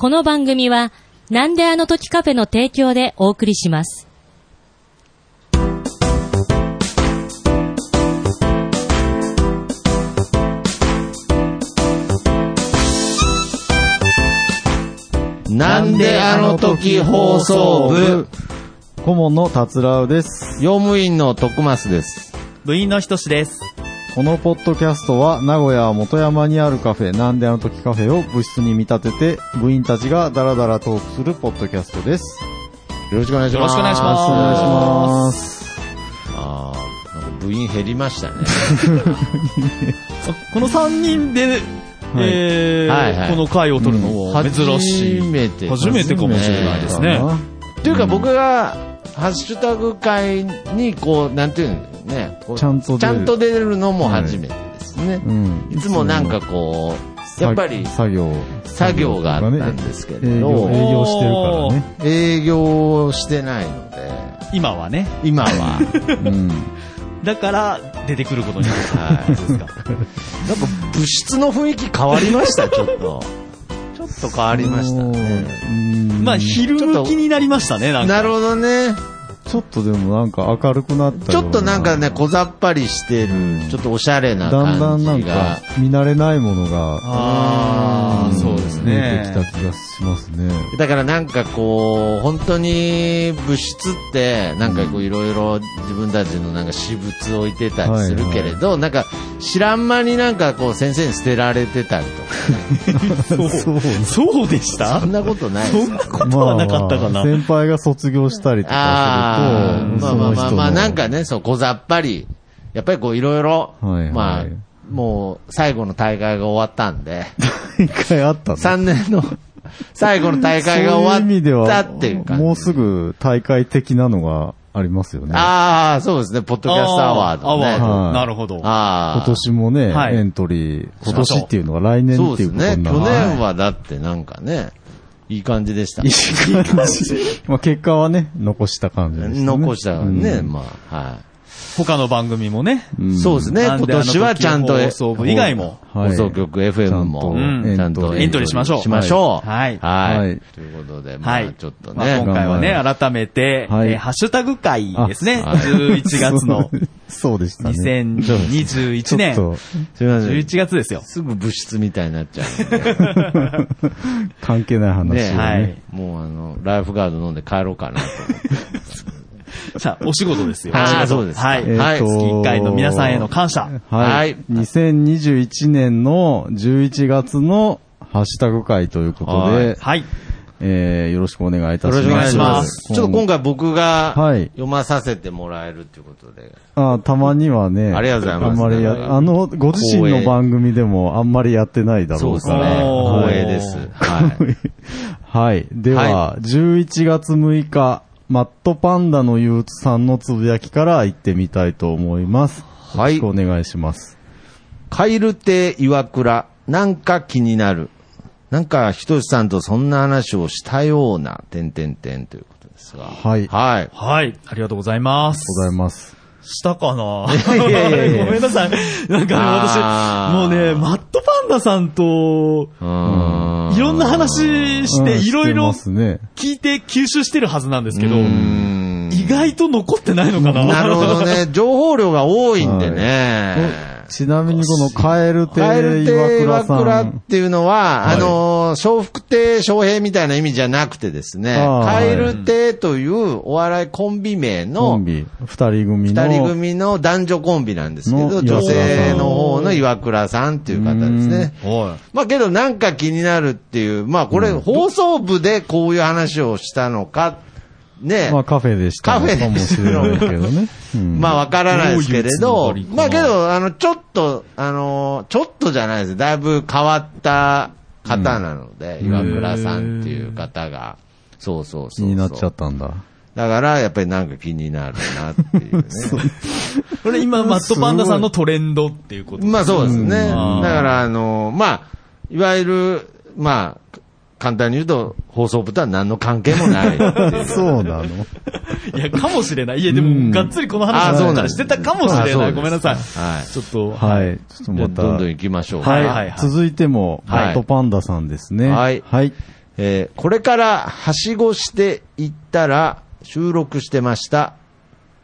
この番組は、なんであの時カフェの提供でお送りします。なんであの時放送部、顧問の達郎です。用務員の徳増です。部員のひとしです。このポッドキャストは名古屋元山にあるカフェ、なんであの時カフェを部室に見立てて、部員たちがダラダラトークするポッドキャストです。よろしくお願いします。よろしくお願いしますお願いします。あーなんか部員減りましたね。この3人で、えーはいはいこの回を取るのも珍しい。初めて。初めてかもしれないですね。というか僕が、ハッシュタグ会に、こう、なんていうのね、ちゃんと出るちゃんと出るのも初めてですね。うん。いつもなんかこう、やっぱりさ作業。作業があったんですけれ営業、ど、営業してるからね。営業してないので、今はね。今は、うん。だから、出てくることになる。はいそうですか。なんか物質の雰囲気変わりました、ちょっと。ちょっと変わりましたね。うんまあ、昼向きになりましたね、なんか。なるほどね。ちょっとでもなんか明るくなったちょっとなんかね、小ざっぱりしてる、ちょっとおしゃれなだんだんなん感じがか。見慣れないものがああ、そうです見えねてき。た気がしますね。だからなんかこう、本当に物質って、なんかこういろいろ自分たちのなんか私物置いてたりするけれど、なんか知らん間になんかこう先生に捨てられてたりとかね。そう。そうでした？そんなことないですかことはなかったかな。先輩が卒業したりとあまあまあまあまあ、なんかね、そう、小ざっぱり、やっぱりこういろいろ、はいはいまあ、もう最後の大会が終わったんで、一回あったの？3年の最後の大会が終味ではわったっていう感じ。もうすぐ大会的なのがありますよね。ああ、そうですね、ポッドキャストアワード、ね。アワード。はいなるほど。ああ。今年もね、はいエントリー、今年っていうのが来年そうですね。っていうことにな去る。年はだってなんかね、いい感じでした。いい感じ。まあ結果はね、残した感じですね。残したね、うんまあ、はい。他の番組もね。うんそうですね、今年はちゃんと、放送部以外もはい放送局 FM も、ちちゃんとエントリーしましょうしましょう。はいはい。はいということで、まあはい。ちょっとまあね。今回はね、改めて、ハッシュタグ会ですね。あはい11月の そうでしたね。2021年すみません。11月ですよ。すぐ物質みたいになっちゃう 関係ない話はいもうあの、ライフガード飲んで帰ろうかなと思って。さあ、お仕事ですよ。あーお仕事そうですかはい。えーとはい。月1回の皆さんへの感謝。ははいい。2021年の11月のハッシュタグ会ということはいで、はい。えー、よろしくお願いいたします。よろしくお願いしま。すちょっと今回僕がはい読まさせてもらえるということで。あたまにはね。ありがとうございますあんまりや、あの、ご自身の番組でもあんまりやってないだろそうですね。うから。おー光栄です。はい。はい。では、は11月6日、マットパンダの憂鬱さんのつぶやきから行ってみたいと思います。はいよろしくお願いします。カイル亭岩倉、なんか気になる。なんか、ひとしさんとそんな話をしたような、てんてんてんということですが。はいはい。はい。ありがとうございます。ございます。したかな？いやいやいや ごめんなさい。なんかあー私、もうね、マットパンダさんと、うーんいろんな話して、うんいろいろ。聞いて吸収してるはずなんですけど、意外と残ってないのかななるほどね。情報量が多いんでね。ちなみにこのカエル亭カエル亭岩岩倉さ倉っん。ていうのは、はいあの、笑福亭笑平みたいな意味じゃなくてですね、カエル亭というお笑いコンビ名コのン、ビ、二人組の。二人組の男女コンビなんですけど、の女性の方の岩倉さんっていう方ですね。まあけどなんか気になるっていう、まあこれ放送部でこういう話をしたのか、ね。まあカフェでしたのかもしれないけどね。うんまあわからないですけれどまあけど、あの、ちょっと、あの、ちょっとじゃないです。だいぶ変わった方なので、岩倉さんっていう方が、そうそうそうそう。気になっちゃったんだ。だから、やっぱりなんか気になるなっていうね。これ今、マットパンダさんのトレンドっていうことまあそうですね。だうんから、あの、まあ、いわゆる、まあ、簡単に言うと、放送部とは何の関係もないっていう。そうなの。いや、かもしれない。いや、でうんも、がっつりこのあ話そうなんですだったらしてたかもしれない。ごめんなさい。はい。ちょっと、はい。ちょっとまた。どんどん行きましょうか。はい、はいはい続いても、はいマットパンダさんですね。はいはい。えーこれからはしごしていったら収録してました。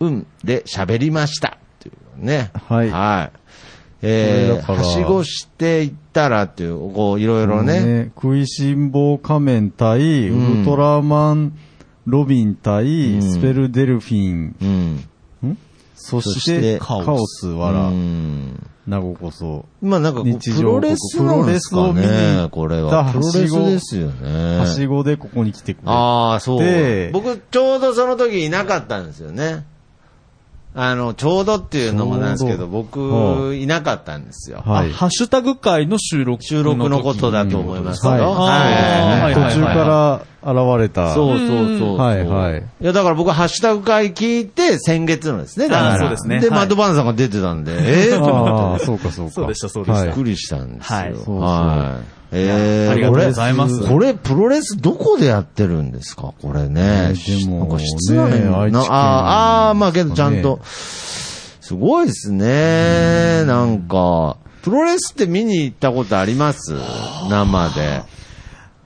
うんで喋りました。っていうね。はいはい。えー、はしごしていったらっていう、こう、いろいろね。食いしん坊仮面対、うんウルトラマン、ロビン対、うんスペルデルフィン、うん。そしてて、カオス、わらう、んなごこそ。まあなんかプロレスなんですかプロレスを見に行ね、これは。プロレスですよね。はしごでここに来てくれ。ああ、そうで。僕、ちょうどその時いなかったんですよね。あの、ちょうどっていうのもなんですけど、僕、いなかったんですよ。はい。ハッシュタグ会の収録収録のことだと思いますけど。はいはい途中から現れた。そうそうそうそう。はいはいいや、だから僕はハッシュタグ会聞いて、先月のですね。だから。そうですねで、はいマッドバーンさんが出てたんで、ええああ。そうかそうか。そうでしたそうでしたはいびっくりしたんですよ。はいそうそうはい。えー、ありがとうございますこれ、プロレスどこでやってるんですか？これね。えーでもなんか室内ねのな愛知県あーあー、まあけどちゃんと、すごいですね。なんか、プロレスって見に行ったことあります？生で。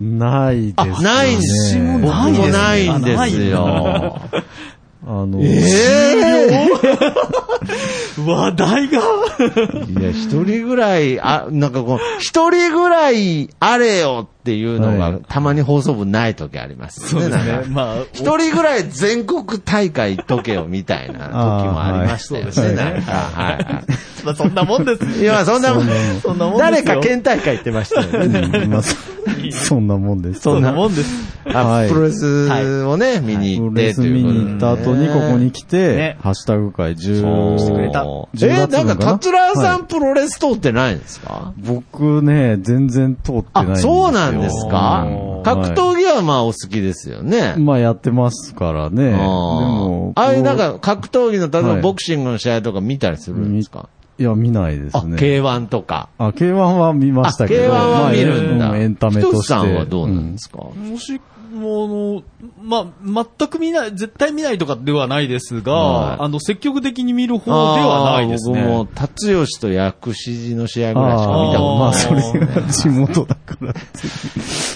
ないですね。あ、ないんですよ。僕ないですねもないんですよ。あの、ええ 話題が？いや、一人ぐらい、あ、なんかこう、一人ぐらいあれよっていうのが、はいたまに放送部ない時ありますよね。なんかまあ、一人ぐらい全国大会行っとけよみたいな時もありましたよね。はいなんか、はいはい。まあそんなもんです。いや、そんなもん、そんなもん誰か県大会行ってましたよね。うんまあそそんなもんです。そんなもんです。あはい。プロレスをね、見に行っプロレス見に行った後にここに来てね、ハッシュタグ会そう10してくれた。え、10月なんか、分かな桂さはいんプロレス通ってないんですか？僕ね、全然通ってないんあ、ですよ。そうなんですか？うん。格闘技はまあお好きですよね。まあやってますからね。でも、ああいうなんこか格闘技の、例えばはい。ボクシングの試合とか見たりするんですか？ういや、見ないですあ、ね。K1 とか。あ、K1 は見ましたけど。あ K1 は見るんだ。まあえエンタメとして。さんはどうなんですか、もし、もう、まあ、全く見ない、絶対見ないとかではないですが、はいあの、積極的に見る方ではないですね。僕も、達吉と薬師寺の試合ぐらいしか見たことない。まあ、それが地元だから。い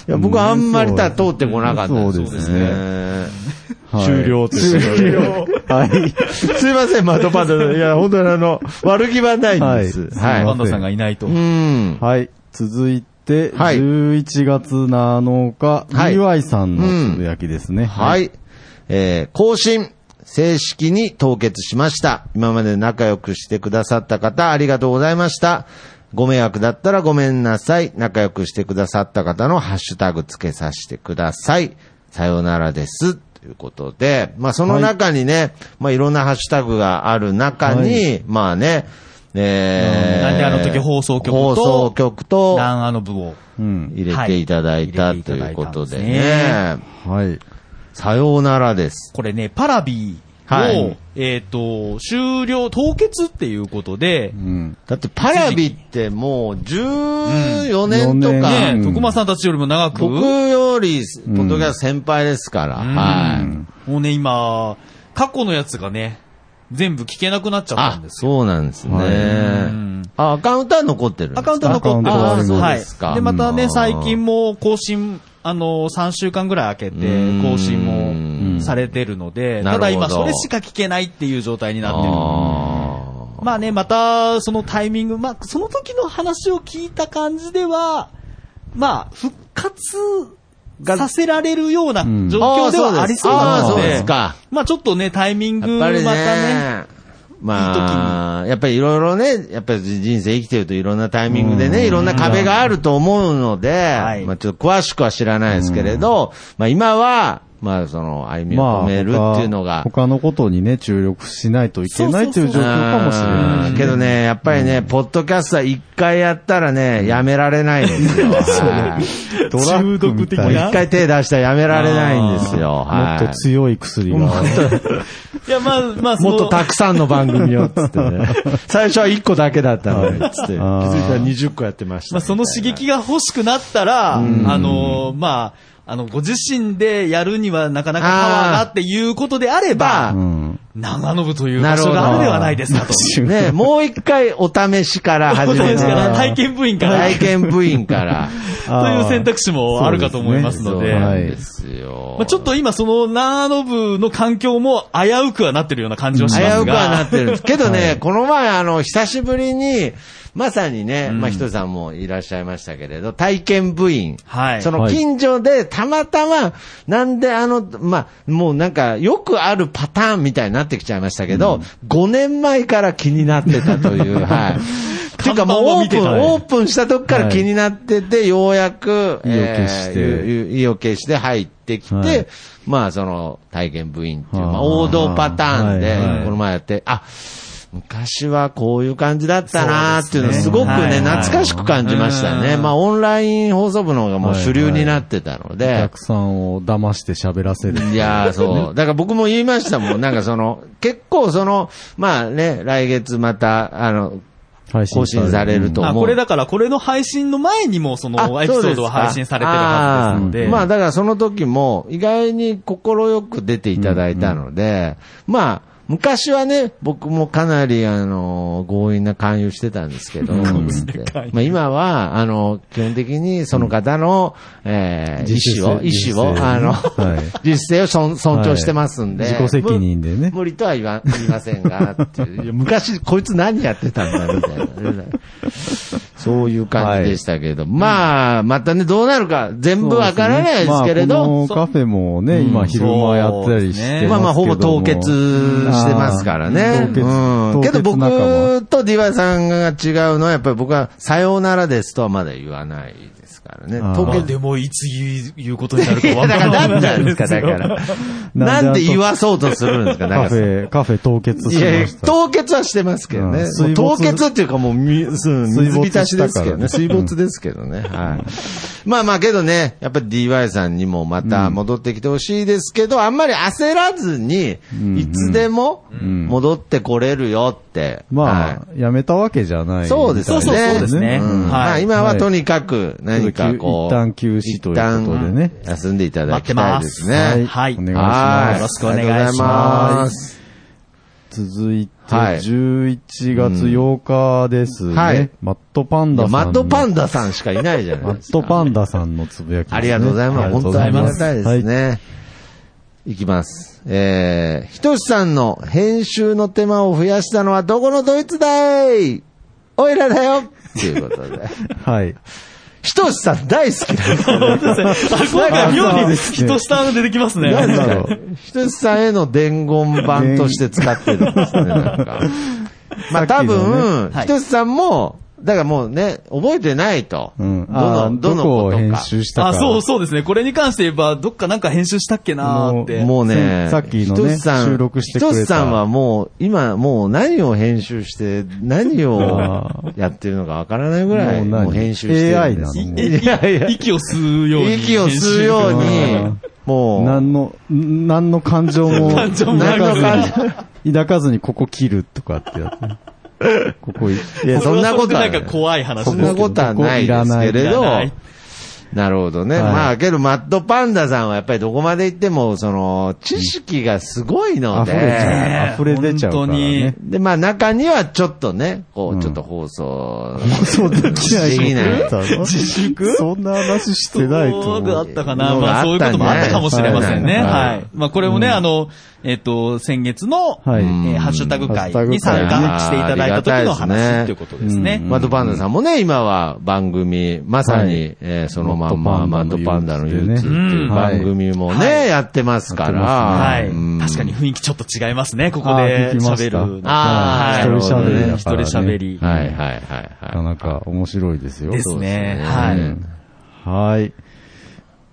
や、僕はあんまりた通ってこなかったそうですねはい終了って終了。はい。すいません、マドパンダさん。いや、本当にあの、悪気はないんです。はいはパンダさんがいないと。い。うん。はい。続いて、はい11月7日、はいさんのつぶやきですね。は。い。えー、更新、正式に凍結しました。今まで仲良くしてくださった方、ありがとうございました。ご迷惑だったらごめんなさい。仲良くしてくださった方のハッシュタグつけさせてください。さようならです。ということで、まあその中にね、まあいろんなハッシュタグがある中に、はまあね、えー、なんであの時放送局と放送局と南アの部を。うん。入れていただいた、はいということでね。はい。さようならです。これね、パラビを、はいえっ、と、終了、凍結っていうことでう、ん。だってパラビってもう14年とうんか、ね、うん徳間さんたちよりも長く、僕よりポッドキャスト先輩ですから、うんはい。もうね、今、過去のやつがね、全部聞けなくなっちゃったあん、ですよ。そうなんですね。あ、アカウントは残ってるアカウントは残って。るんはいですか？で、またね、うん最近も更新、あの、3週間ぐらい空けて、更新うんもされてるので、ただ今それしか聞けないっていう状態になってる。あまあね、また、そのタイミング、まあ、その時の話を聞いた感じでは、まあ、復活させられるようなうん。状況ではありそうなあーそうので、ですか。まあちょっとね、タイミング、またね、まあ、やっぱりいろいろね、やっぱり人生生きてるといろんなタイミングでうん。ね、いろんな壁があると思うので、はい。まあちょっと詳しくは知らないですけれど、まあ今は、まあその歩みをまあ、止めるっていうのが、他他のことにね、注力しないといけないという状況かもしれないうんけどね、やっぱりね、ポッドキャストは一回やったらね、やめられないんですよ。はいドラッグみたいな。もう一回手出したらやめられないんですよ。もはいっと強い薬が。いや、まあ、まあ、もっとたくさんの番組を、つってね。最初は1個だけだったのに、つって。気づいあーたら20個やってました。まあ、その刺激が欲しくなったら、あの、まあ、あの、ご自身でやるにはなかなかパワーがっていうことであればあ、うん。長野部という場所があるではないですかと。ね、もう一回お試しから始めて。体験部員から。体験部員から。という選択肢もあるかと思いますので。そうなんですよ。まあちょっと今その長野部の環境も危うくはなってるような感じはしますが。危うくはなってるんです。けどね、この前あの、久しぶりに、まさにね、まあ、ひとりさんもいらっしゃいましたけれど、体験部員。はい。その近所でたまたま、なんであの、まあ、もうなんか、よくあるパターンみたいになってきちゃいましたけど、5年前から気になってたという、はい。っていうかもうオープン、オープンした時から気になってて、ようやく、意を決して。えー意を決して入ってきて、はい。まあその体験部員っていう、まあ王道パターンではい。はい、この前やって、あ、昔はこういう感じだったなーっていうのすごくね、懐かしく感じましたね。うんまあオンライン放送部の方がもう主流になってたのおで、客さんを騙して喋らせる。いやー、そう。だから僕も言いましたもん。なんかその、結構その、まあね、来月また、あの、配更新されるとうんあ、思うこれだから、これの配信の前にも、その、エピソードは配信されてるはずですので。あーまあだからその時も意外に快く出ていただいたので、まあ昔はね、僕もかなりあの、強引な勧誘してたんですけど、まあ今は、あの、基本的にその方の、えー意自主思を、意思を、自主性あの、はい。実勢を尊尊重してますんで。自己責任でね。無無理とは言わ、言いませんが、昔こいつ何やってたんだ、みたいな。そういう感じでしたけど、まあ、またね、どうなるか、全部わからないですけれど、まあこのカフェもね、今昼間やったりしてますけども。まあまあ、ほぼ凍結してますからね。あー凍結うん。けど僕と DY さんが違うのは、やっぱり僕は、さようならですとはまだ言わないからね。あー凍結まあでも、いつ言う言うことになるかいやだわかかららない。何なんですか、だから。なんで言わそうとするんですか、だからカフ。ェ、カフェ凍結しいやいや。凍結はしてますけどね。凍結っていうかもうみ、うん水浸しですけどね。水水没没ですけどね。はい。まあまあけどね、やっぱり DY さんにもまた戻ってきてほしいですけど、あんまり焦らずに、んいつでもん戻ってこれるよって。まはあ、やめたわけじゃない。そうですね。そうそうそうですねんはいまあ今はとにかく何かこう。一旦休止ということでね休んでいただきたいですね。はいお願いしはます。よろしくお願いします。続いて、はい11月8日ですね。はいマットパンダさんの。マッドパンダさんしかいないじゃなマいですか。ットパンダさんのつぶやきね。ありがとうございます。本当にあり。がたいですね。い、きます。えー、ひとしさんの編集の手間を増やしたのはどこのドイツだい?おいらだよっていうことで。はい。はい。ひとしさん大好きなんですよね。あ、今回妙に人下が出てきますね。なんだろろう。ひとしさんへの伝言版として使ってるんですね、なんか。まあ多分、はいひとしさんも、だからもうね、覚えてないと。うん。どあの、どどのことか。集したか。あ、そうそうですね。これに関して言えば、どっかなんか編集したっけなーって。もうね、さっきのねさん収録してくれたひとしさんはもう、今もう何を編集して、何をあやってるのかわからないぐらい、もう編集してる AI んです。なの？いやいや、息を吸うように。息を吸うように、もう、何の、何の感情も 感情も抱かず何のに、抱かずにここ切るとかってやって。ここい、いや、そんなことはなんか怖い話そんなことはないですけれどなるほどね。はいまあ、けど、マッドパンダさんはやっぱりどこまで行っても、その、知識がすごいの溢れちゃで、う。溢れ出ちゃうからね。で、まあ中にはちょっとね、こう、うんちょっと放送、そうできないできない 自粛？そんな話してないと。そうだったかな。まあそういうこともあったかもしれませんね。はいはい。まあこれもね、あの、えっと、先月の、はい。えーハッシュタグ会に参加していただいた時の話ということですね。うん。マッドパンダさんもね、今は番組、まさに、はい。えーそのまんま、ママッッドドパンダの憂鬱っていうね。番組もはい。ね、やってますから。はい。うん。確かに雰囲気ちょっと違いますね、ここで喋るの。あーはい。一人喋り一人喋り。はいはいはいなかはなか面白いですよ。ですね。そうですね。はい。うんはい。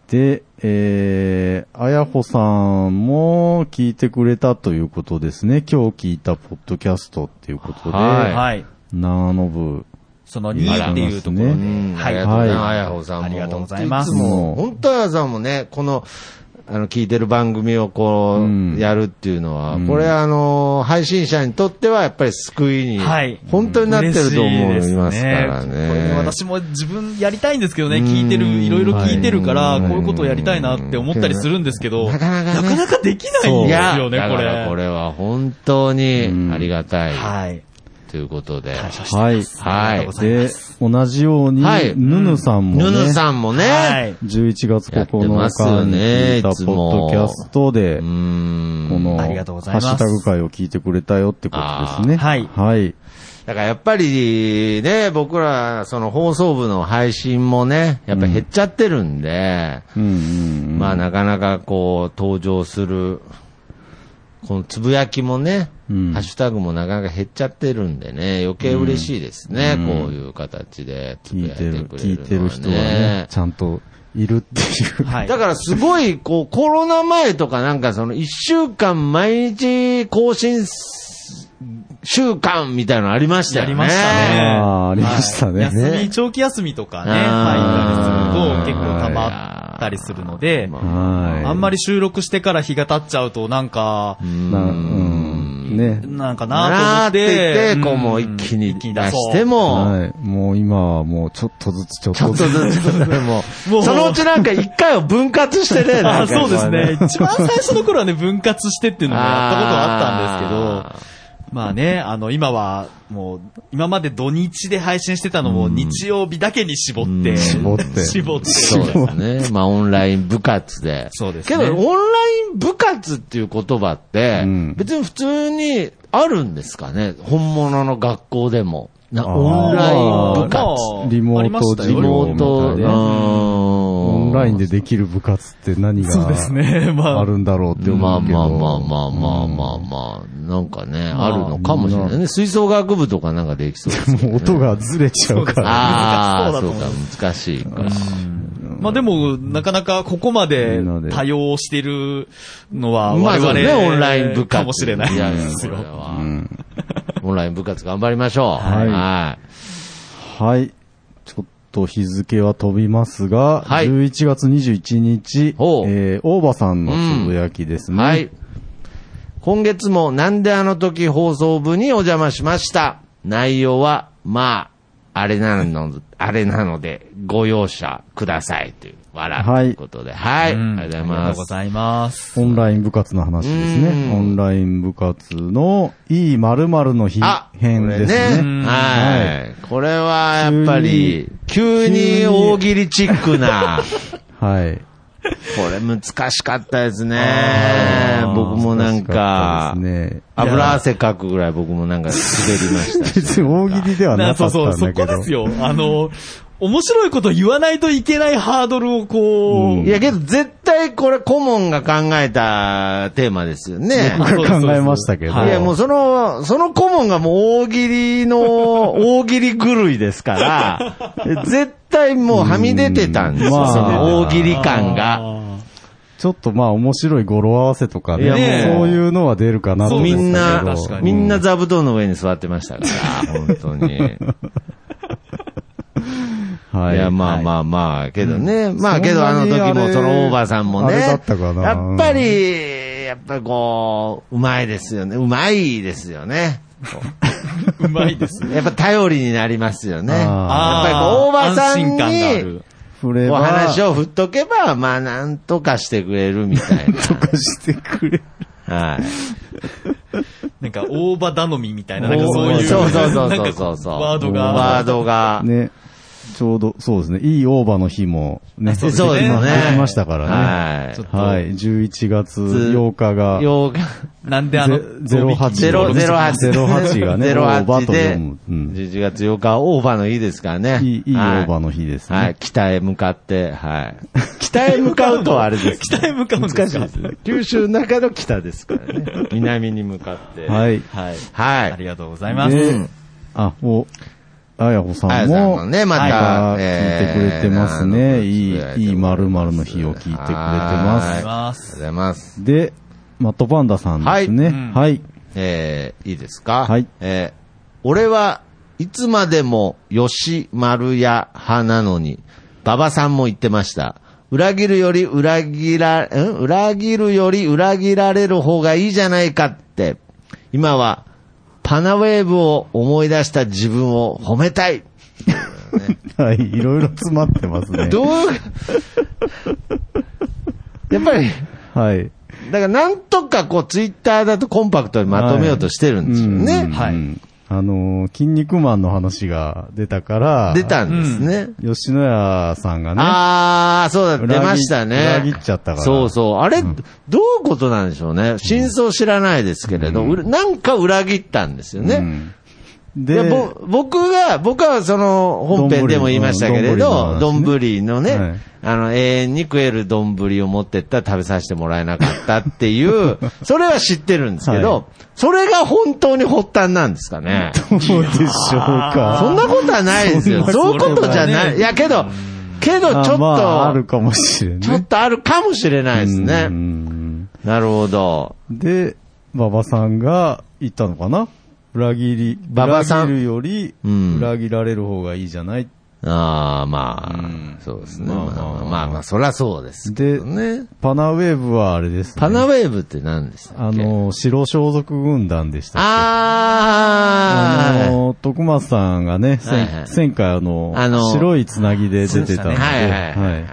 で、えー、あやほさんも聞いてくれたということですね。今日聞いたポッドキャストっていうことで、はいはい。長野部。その2っていうところい。で。うんはいありがとうございます。はいあやほさんも。ありがとうございますつも、本当あやさんもね、この、あの、聞いてる番組をこう、うん。やるっていうのは、うん。これあの、配信者にとってはやっぱり救いに、はい。本当になってると思いますからこれね。私も自分やりたいんですけどね、うん。聞いてる、いろいろ聞いてるから、はいこういうことをやりたいなって思ったりするんですけど、なかなかね。なかなかできないんですよね、だこからこれ。れは本当にありがたい、はい。ということで。感謝してはい。ます。ありがとうございまで、す。同じように、はいヌヌさんもね、ヌヌさんもね、はい。11月やってますよ9日にね聞いたポッドキャストで、うーんこの、ありがとうございますハッシュタグ会を聞いてくれたよってことですね。はいはい。だからやっぱりね、僕ら、その放送部の配信もね、やっぱ減っちゃってるんで、うんうんうん。まあなかなかこう、登場する、このつぶやきもね、うんハッシュタグもなかなか減っちゃってるんでね、余計嬉しいですね、うんこういう形でつぶやいて聞いてる、くれるのは、ね。聞いてる人がね、ちゃんといるっていう。はい。だからすごい、こう、コロナ前とかなんかその一週間毎日更新す週間みたいなのありましたよね。ありましたねありましたね。休み、長期休みとかね、入ったりすると結構溜まったりするので、はい。あんまり収録してから日が経っちゃうとなんか、うんな、うん。ね。なんかななと思ってって、こうもう一気に出しても、はい。もう今はもうちょっとずつちょっちょっととずつ。ずつ、ももうう、そのうちなんか一回を分割してね、あかそうですね。一番最初の頃はね、分割してっていうのもやったことはあったんですけど、まあね、あの、今は、もう、今まで土日で配信してたのも、日曜日だけに絞って、うん。絞って。絞って。そうですね。まあ、オンライン部活で。そうですね。けど、オンライン部活っていう言葉ってうん、別に普通にあるんですかね？本物の学校でも。なオンライン部活。まあリモートありましたよ。リモート、ンラインでできる部活って何がそうですね。まあ、あるんだろうってまあ思うけど。まあまあまあまあまあまあ、なんかね、あるのかもしれないね。吹奏楽部とかなんかできそうですねもう音がずれちゃうから。ああ、難しそうか、難しいか。まあでも、なかなかここまで多用してるのは、まあ我々ね、オンライン部活。かもしれないですよオンライン部活頑張りましょう。はいはい。はい。と日付は飛びますが、はい11月21日、えー、大場さんのつぶやきですね。はい。今月もなんであの時放送部にお邪魔しました？内容は、まあ、あれなの、あれなので、ご容赦くださいという、笑ということで。はい。うんありがとうございありがとます。うございます。オンライン部活の話ですね。うんオンライン部活のいい〇〇の日あ、編ですね。はい。これはやっぱり、急に大喜利チックな、はい。これ難しかったですね僕もなん難しかかった、ですね。油汗かくぐらい僕もなんか滑りましたし。別に大喜利ではなかそうそう、そったんだけど。こですよ。あの、面白いこと言わないといけないハードルをこう、うん。いやけど絶対これ顧問が考えたテーマですよね。僕が考えましたけど。い。やもうその、その顧問がもう大喜利の、大喜利狂いですから、絶対もうはみ出てたんですよ、うんまあ。その大喜利感が。ちょっとまあ面白い語呂合わせとかね、いやもうそういうのは出るかなと思ったけど。みんな確か、に。みんな座布団の上に座ってましたから、本当に。はいいや、まあまあまあ、けどね。まあそんなにけどあの時もその大場さんもね。やっぱり、やっぱりこう、うまいですよね。うまいですよね。うまいですね。やっぱ頼りになりますよね。やっあぱりこう大場さんにる、お話を振っとけば、まあなんとかしてくれるみたいとかしてくれ。な。はい。なんか、大場頼みみたいな、なんかそういう、そうそうそうなんかそうそう。ワードが。ワードが。ね。ちょうど、そうですね。いいオーバーの日もね。そうですねできましたからね。はいはい。11月8日が、ようなんであの、ゼロ八ゼロ、ゼロ八。ゼロ八がねオーバーと読む、うん11月8日はオーバーの日ですからね。いい、いいオはいーバーの日ですね。はい、北へ向かって、はい。北へ向かうとはあれです。北へ向かう難しいですね。九州の中の北ですからね。南に向かって。はい。はい。はい。ありがとうございます。で、あ、もう、あやほさんあやさんも、もね、また、はい聞いてくれてますね。えーいい、いい〇〇の日を聞いてくれてます。ありがとうございます。で、マットパンダさんですね。うんはい。えー、いいですか？はいえー、俺はいつまでも吉丸屋派なのに、馬場さんも言ってました。裏切るより裏切ら、ん？裏切るより裏切られる方がいいじゃないかって、今はパナウェーブを思い出した自分を褒めたい。はい、いろいろ詰まってますね。どう、やっぱり、はい。だからなんとかこうツイッターだとコンパクトにまとめようとしてるんですよね。うんはいうんあのー、筋肉マンの話が出たから、出たんですね。吉野家さんがね、ああ、そうだ、出ましたね。裏切っちゃったからそうそう。あれ、どういうことなんでしょうね。真相知らないですけれど、うらなんか裏切ったんですよね。で、ぼ僕が、僕はその本編でも言いましたけれど、丼丼のね、はいあの、永遠に食える丼を持ってったら食べさせてもらえなかったっていう、それは知ってるんですけど、はいそれが本当に発端なんですかね。どうでしょうか。そんなことはないですよ。そういうことじゃない。いや、けど、けどちょっと、あまあ、あるかもしれない。ちょっとあるかもしれないですうね。んなるほど。で、馬場さんが言ったのかな裏切り、馬場さん。裏切るより、うん。裏切られる方がいいじゃない。ああ、まあ、うん。そうですね。まあまあまあまあ。まあまあ、そりゃそうですけどね。パナウェーブはあれですね。パナウェーブって何でしたっけ？あの、白装束軍団でしたっけ？あーあの、徳松さんがね、はいはい。前前回あの、あの白いつなぎで出てたんで、はいはいはいはい。はい。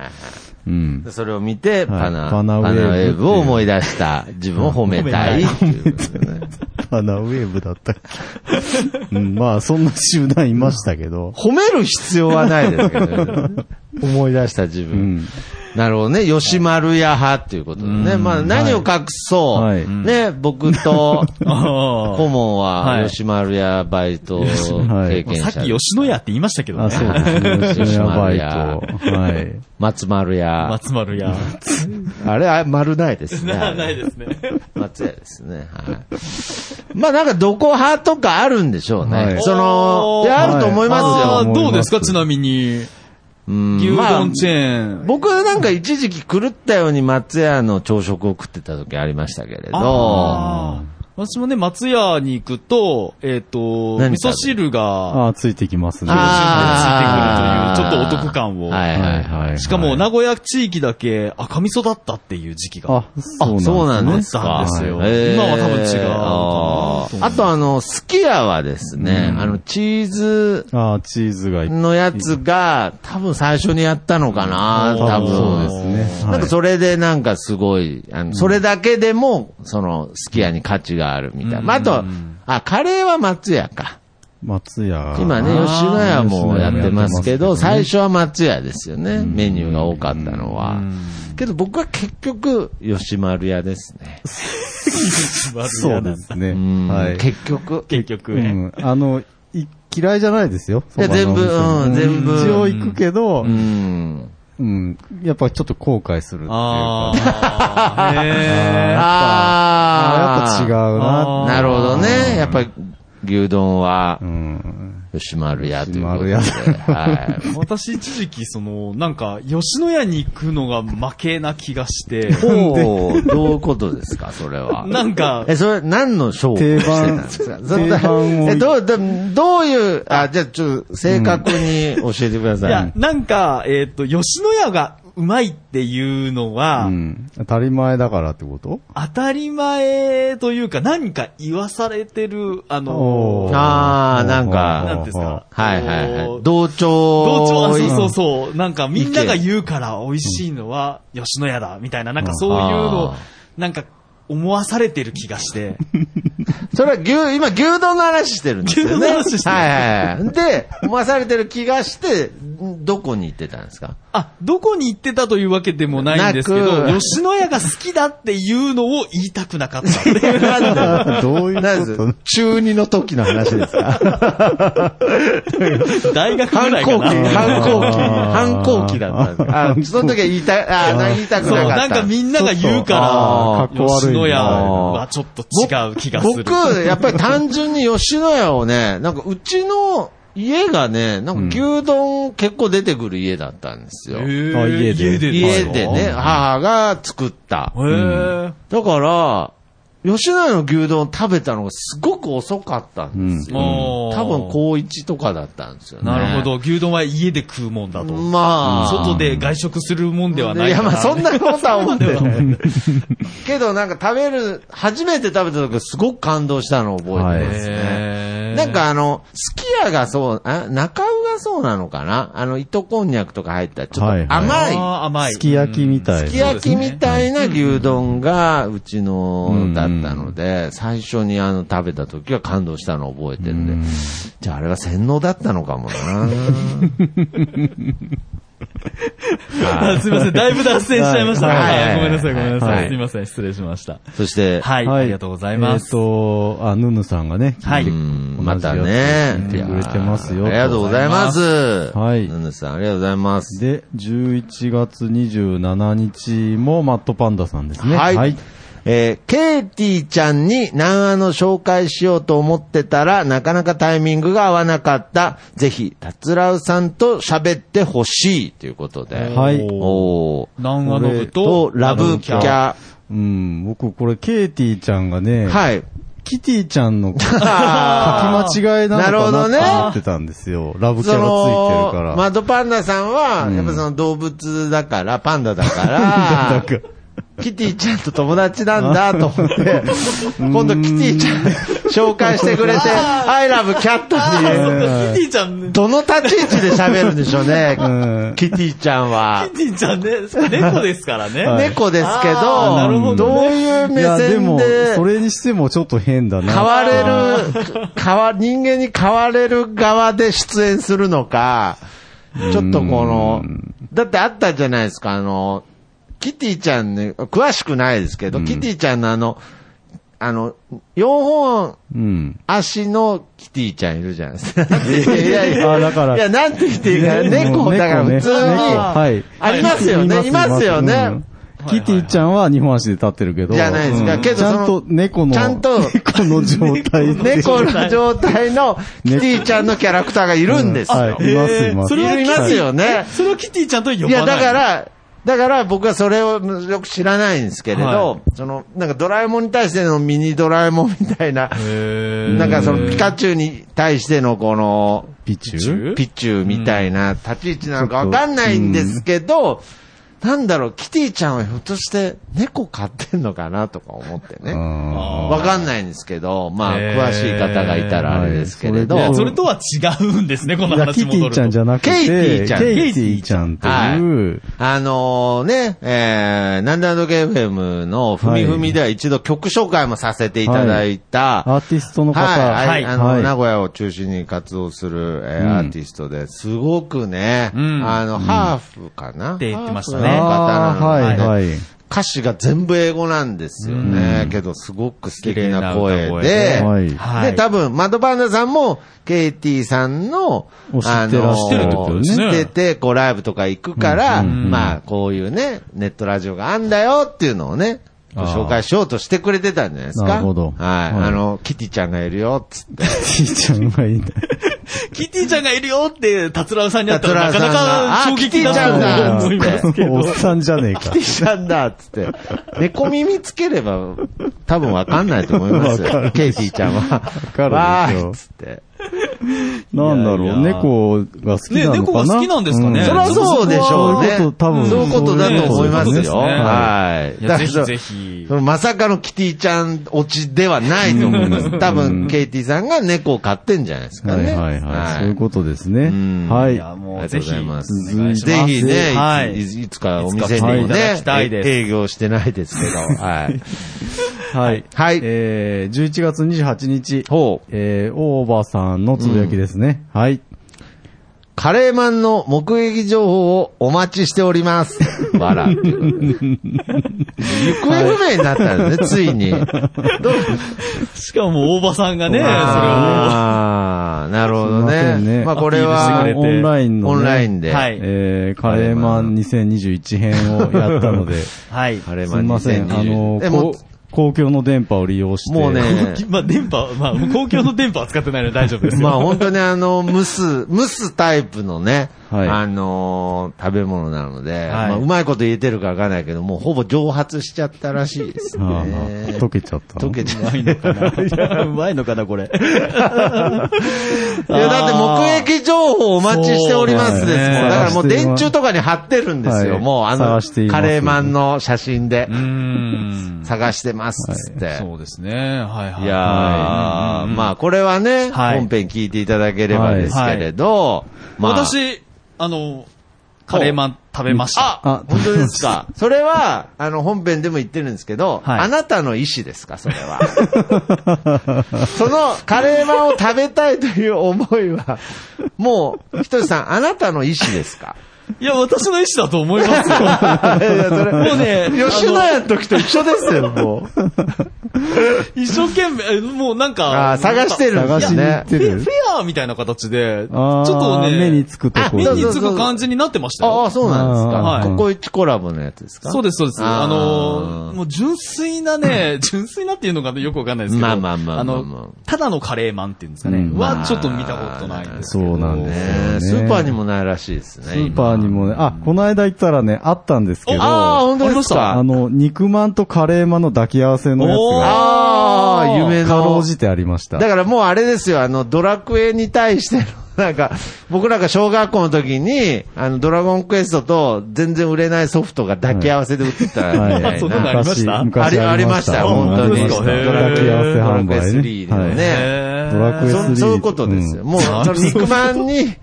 うんで。それを見て、はいパナ、パナウェーブパナウェーブを思い出した自分を褒めたいいね。パナウェーブだったっけ？うん、まあ、そんな集団いましたけど。褒める必要はないですけどね。思い出した自う分。ん。なるほどね。吉丸屋派っていうことでね。まあ何を隠そう。はいね、僕と、あ顧問ははい吉丸屋バイト経験者。さっき吉野家って言いましたけどあ、ね。そうですね。吉野家バイト。はい。松丸屋。松丸屋。あれ、あ丸ないですね。なないですね。松屋ですね。はい。まあなんかどこ派とかあるんでしょうね。はいその、おーいや、あると思いますよ。どうですか？ちなみに。うん。牛まあ丼チェーン。僕なんか一時期狂ったように松屋の朝食を食ってた時ありましたけれど、私もね、松屋に行くと、えっ、と、何味噌汁があ、ついてきますね。ついてくるという、ちょっとお得感を。はいはいはい。しかも、名古屋地域だけ赤味噌だったっていう時期が。あ、そうあ、そうなんですか。ですよ今は多分違うかなとああとあの、すき家はですね、うんあの、チーズあ、チーズがのやつが、多分最初にやったのかな、うん多分。そうですね。なんかそれでなんかすごい、あの、それだけでも、その、すき家に価値があるみたいな。うんまあ、あと、あ、カレーは松屋か。松屋。今ね、吉野家もやってますけど、最初は松屋ですよね。メニューが多かったのは。けど僕は結局、吉丸屋ですね。そうですね。結局。結局ね。うん。あの、い嫌いじゃないですよ。いや全部うん全部一応行くけど、うん。うん。やっぱちょっと後悔するっていうか。ああ、へえ。ああーやっぱ違うななるほどね。やっぱり、牛丼はう、ん。吉丸屋ということで。吉丸はい。私一時期、その、なんか、吉野家に行くのが負けな気がして、ほう、どういうことですか、それは？なんか、え、それ何の勝負をしてたんですか？定番をえ、どう、どどういう、あ、じゃあちょっと正確に教えてください。いや、なんか、えっ、と、吉野家がうまいっていうのは、うん。当たり前だからってこと？当たり前というか、何か言わされてる、あのおー、あーなんかなんですか？はいはいはい。同調。同調、あそうそうそう。なんかみんなが言うから美味しいのは吉野家だ、みたいな、なんかそういうのなんか思わされてる気がして。それは牛、今牛丼の話してるんですよね。牛丼の話してるはいはいはい。で、思わされてる気がして、どこに行ってたんですか？あ、どこに行ってたというわけでもないんですけど、なく。吉野家が好きだっていうのを言いたくなかったっていどういうこと？す中二の時の話ですか？大学ぐ反らいかな。抗期、反抗期、反抗期だったんです。かあ、その時は言いたい、あー、言いたくなかった。なんかみんなが言うから、吉野家はちょっと違う気がする。僕、やっぱり単純に吉野家をね、なんかうちの家がね、なんか牛丼結構出てくる家だったんですよ。家で？家で家でね、へ母が作った。ーだから、吉野家の牛丼を食べたのがすごく遅かったんですよ。うん多分高一とかだったんですよね。なるほど。牛丼は家で食うもんだと。まあ。外で外食するもんではないいや、まあそんなことは思ってない。けどなんか食べる、初めて食べた時すごく感動したのを覚えてますね。なんかあの、すき家がそう、あ中尾がそうなのかな？あの、糸こんにゃくとか入ったちょっはいはい。と甘い、あー甘い。すき焼きみたいな。すき焼きみたいな牛丼がうちのだったので、最初にあの食べた時は感動したのを覚えてるんで、じゃああれは洗脳だったのかもな あすいません。だいぶ脱線しちゃいましたね。はいはいごめんなさい、ごめんなさ。はいいすいません。失礼しました。そして、はい。ありがとうございます。えっ、と、あ、ヌヌさんがね、はいまたね。てくれてますよ。ありがとうございます。はいヌヌさん、ありがとうございます。で、11月27日もマットパンダさんですね。はい。はい。えーケイティちゃんに南アの紹介しようと思ってたら、なかなかタイミングが合わなかった。ぜひ、タツラウさんと喋ってほしいということで。はいおー南アノブと？と、ラブキャ。うん、僕これケイティちゃんがね、はい。キティちゃんの 書き間違いなのなるほかなどねと思ってたんですよ。ラブキャそラついてるのから。マッドパンダさんは、うんやっぱその動物だから、パンダだから、キティちゃんと友達なんだと思って、今度キティちゃん紹介してくれて、I love cat って。いう、キティちゃん、どの立ち位置で喋るんでしょうねうん、キティちゃんは。キティちゃんね、猫ですからね。はい。猫ですけど、あーなるほどういう目いや、でも、線でそれにしてもちょっと変だな。変われる、変わ、人間に変われる側で出演するのか、ちょっとこの、だってあったじゃないですか、あの、キティちゃんね、詳しくないですけど、キティちゃんのあの、あの、4本うん。足のキティちゃんいるじゃないですか。いやいやあだからいや、なんて言っていいか、猫、だから普通に、猫はい。ありますよね、いますよね。うんキティちゃんは日本足で立ってるけど。じゃないですかうんけどちゃんと猫の、ちゃんと猫の状態で。猫の状態のキティちゃんのキャラクターがいるんですよ。はい、いますいます。それはいるいますよね。それをキティちゃんと呼ばない。いや、だか、ら、だから僕はそれをよく知らないんですけれど、はその、なんかドラえもんに対してのミニドラえもんみたいな、なんかそのピカチュウに対してのこの、ピチュウピチュウみたいな立ち位置なのかわかんないんですけど、なんだろう、キティちゃんはひょっとして猫飼ってんのかなとか思ってね。あわかんないんですけど、まあ、詳しい方がいたらあれですけれど、はいそれとは違うんですね、このーいや、キテ話戻ると。ィちゃんじゃなくて、ケイティちゃん。ケイティちゃんという、あのね、えー、なんであのゲーム FM のふみふみでは一度曲紹介もさせていただいた、アーティストの方。はい、はい、あの、はい。名古屋を中心に活動する、えーうん。アーティストですごくね、うん。あの、ハーフかな？って言ってましたね方なあのでーはい、はい。歌詞が全部英語なんですよね。うんけど、すごく素敵な声綺麗な歌声で、はいはい。で、多分、マドパンダさんも、ケイティさんの、を知ってらっしゃるってことですね知ってて、こう、ライブとか行くから、うんうんまあ、こういうね、ネットラジオがあんだよっていうのをね、ご紹介しようとしてくれてたんじゃないですか。なるほどはい。はいあの、キティちゃんがいるよ、つって。キティちゃんがいいんだ。キティちゃんがいるよって、達郎さんに会ったらなかなか衝撃だあキティちゃんだと思いますけど。おっさんじゃねえか。キティちゃんだ、つって。猫耳つければ、多分わかんないと思います。よケイティちゃんは。かるわーい、つって。なんだろう、いやいや猫が好きなのかな、ね猫が好きなんですかねそりゃそうでしょうね。そういうこと多分そういうことだと思いますよ。はい。ぜひぜひまさかのキティちゃん落ちではないと思います。多分、ケイティさんが猫を飼ってんじゃないですかね。はいはいはい。そういうことですねうん。はいい。や、もありがとううぜひ、ぜひね、はいいついつかお店にもね営業してないですけど、はい。はい。はいえー、11月28日。ほう。えー、大場さんのつぶやきですね。はい。カレーマンの目撃情報をお待ちしております。わら。行方不明になったんですね、ついに。どうしかも大場さんがね、それを。なるほどね。んねまあこれアはオンラインの、ね。オンラインで。はいえー、カレーマン2021編をやったので、はい。カレーマンすみません。2020あの、こ公共の電波を利用して。もうね まあ電波、まあ公共の電波は使ってないので大丈夫ですよ。まあ本当にあの、蒸す、蒸すタイプのね、はいあのー食べ物なので、はいまあうまいこと言えてるかわかんないけど、もうほぼ蒸発しちゃったらしいですね。ああ溶けちゃったの？溶けちゃうまいのかな？うまいのかな、これ。いや、だって目撃情報お待ちしておりますですもん。だからもう電柱とかに貼ってるんですよ。はいもうあのカレーマンの写真でうーん。探してますっつって。そうですね。はいはい。いやー、はいまあこれはね、はい本編聞いていただければですけれど、まあ、私、あの、カレーマン食べました。ああ、本当ですか。それは、あの、本編でも言ってるんですけど、はいあなたの意思ですか、それは。そのカレーマンを食べたいという思いは、もう、ひとりさん、あなたの意思ですか？いや、私の意思だと思いますよ。いや、それ、もうね吉野家の時と一緒ですよ、もう。一生懸命、えもうなんあかー、探してる探しに行ねっ。てるフェアみたいな形で、ちあょっーとね、目につくとこあ目につく感じになってましたあよ。あ、そうなんですか。はいココイチコラボのやつですか？そうです、そうです。あのー、もう純粋なね、純粋なっていうのがねよくわかんないですけど、まあまあまあまあまあの、ただのカレーマンっていうんですかね、うんはちょっと見たことないんです。そうなんです。スーパーにもないらしいですね。スーパーにもね、あ、この間行ったらね、あったんですけど、ああ、本当ですか？あの、肉まんとカレーマンの抱き合わせのやつが、ああ、夢かろのう。じてありました。だからもうあれですよ、あの、ドラクエに対しての、なんか、僕らが小学校の時に、あの、ドラゴンクエストと全然売れないソフトが抱き合わせで売ってたみたいな。はいそんなのありました？あ昔りありました、本当に。ドラクエ抱き合わせ販売ねドラクエ3のね。ドラクエ3そ そういうことですよ。うんもう、その肉まんに、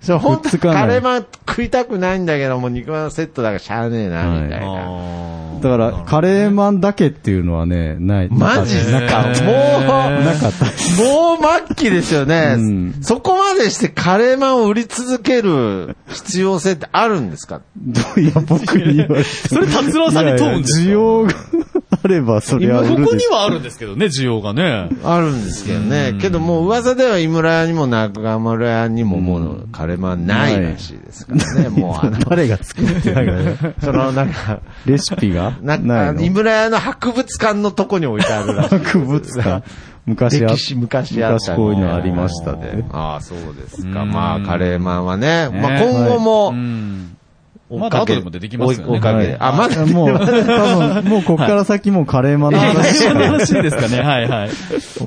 そう、本当カレーマン食いたくないんだけど、もう肉まんのセットだからしゃあねえな、みたいな。あーだから、カレーマンだけっていうのはね、ない。マジ？ですかもう、なかった。もう末期ですよね、うんそこまでしてカレーマンを売り続ける必要性ってあるんですか？いや、僕に言われても。それ達郎さんに問うんです需要があれば、それは売ここるでしょ。にはあるんですけどね、需要がね。あるんですけどね。けどもう噂では井村屋にも中村屋にももうカレーマンないらしいですからね。もうあの、誰が作ってるの そのなんか、レシピが？なないの？井村屋の博物館のとこに置いてあるらしい。博物館。昔あ歴史昔あった昔こういうのありましたね。ああ、そうですか。うんまあ、カレーマンはね、ねまあ今後も、うん。追っかけまだ後でも出てきますよね追い追いかけはいあ、まだ、もう、多分、もうこっから先もうカレーマンの話しそんなか話ですかね、はいはい。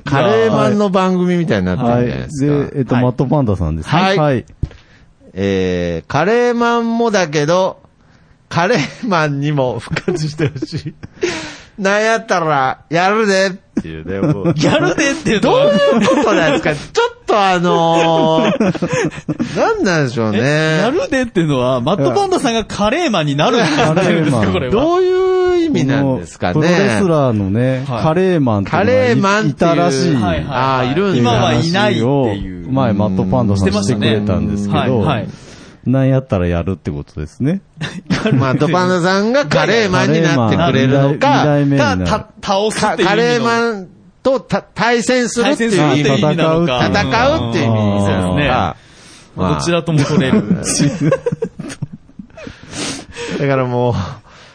カレーマンの番組みたいになってるはい。じゃないですか。で、えっと、はいマットパンダさんですね。はいはい。えー、カレーマンもだけど、カレーマンにも復活してほしい。なんやったら、やるでっていうね、もう。やるでっていうのどうは、いうことなんですか？ちとあのー、なんなんでしょうね。やるでっていうのは、マットパンダさんがカレーマンになるって言ってるんですか、これは。どういう意味なんですかね。プロレスラーのね、はいカレーマンっていうのカレーマンっていたらしい。はいはいああ、いるんです今かはいないっていう前、マットパンダさんしてくれたんですけど、はいはい。なんやったらやるってことですね。マットパンダさんがカレーマンになってくれるの 二か、た、倒すっていう意味の。かカレーマンとた対戦するっていう意味。意味なのか。戦うっていう意味にするのそうですねか。まあどちらとも取れる。だからもう、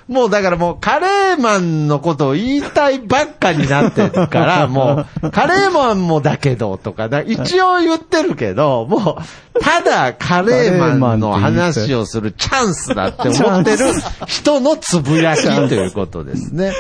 もうだからもうカレーマンのことを言いたいばっかになってるから、もう、カレーマンもだけどとか、だ一応言ってるけど、もう、ただカレーマンの話をするチャンスだって思ってる人のつぶやきということですね。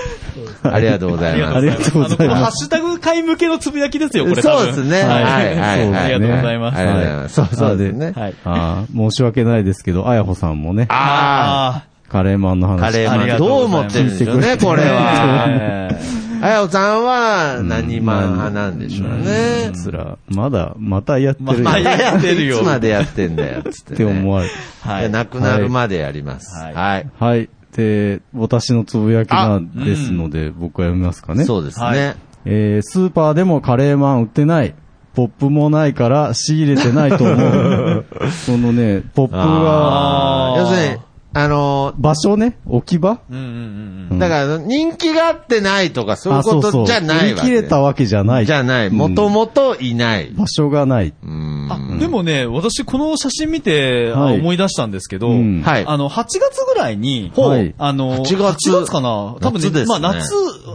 ありがとうございます。ありがとうございますあのこのハッシュタグ会向けのつぶやきですよ、これ。そうですね。はい、はい、はい。ありがとうございますありがとうございます。そうそうですね。はい。ああ、申し訳ないですけど、あやほさんもね、あカレーマンのあ、話。カレーマンどう思ってるんでしょうね、これあ。は。え あやおさんは何マン派なんでしょうね。つら、まだ、またやってるよ。まあっやってるよいつまでやってんだよ、つって、ね。て思われはいなくなるまでやります。はいはい。はい。で、私のつぶやきなんですので、僕は読みますかね。そうですはね。えースーパーでもカレーマン売ってない。ポップもないから仕入れてないと思う。そのね、ポップあーが、要するに、あの場所ね、置き場？うんうんうんうん。だから人気があってないとかそういうことじゃないわけ。売り切れたわけじゃない。じゃない。もともといない。場所がない。うーん。うんあ、でもね、私この写真見て、あはい。思い出したんですけど、うん。はい。あの、8月ぐらいに、はいあの、8月かな？多分ね、夏ですね。まあ夏、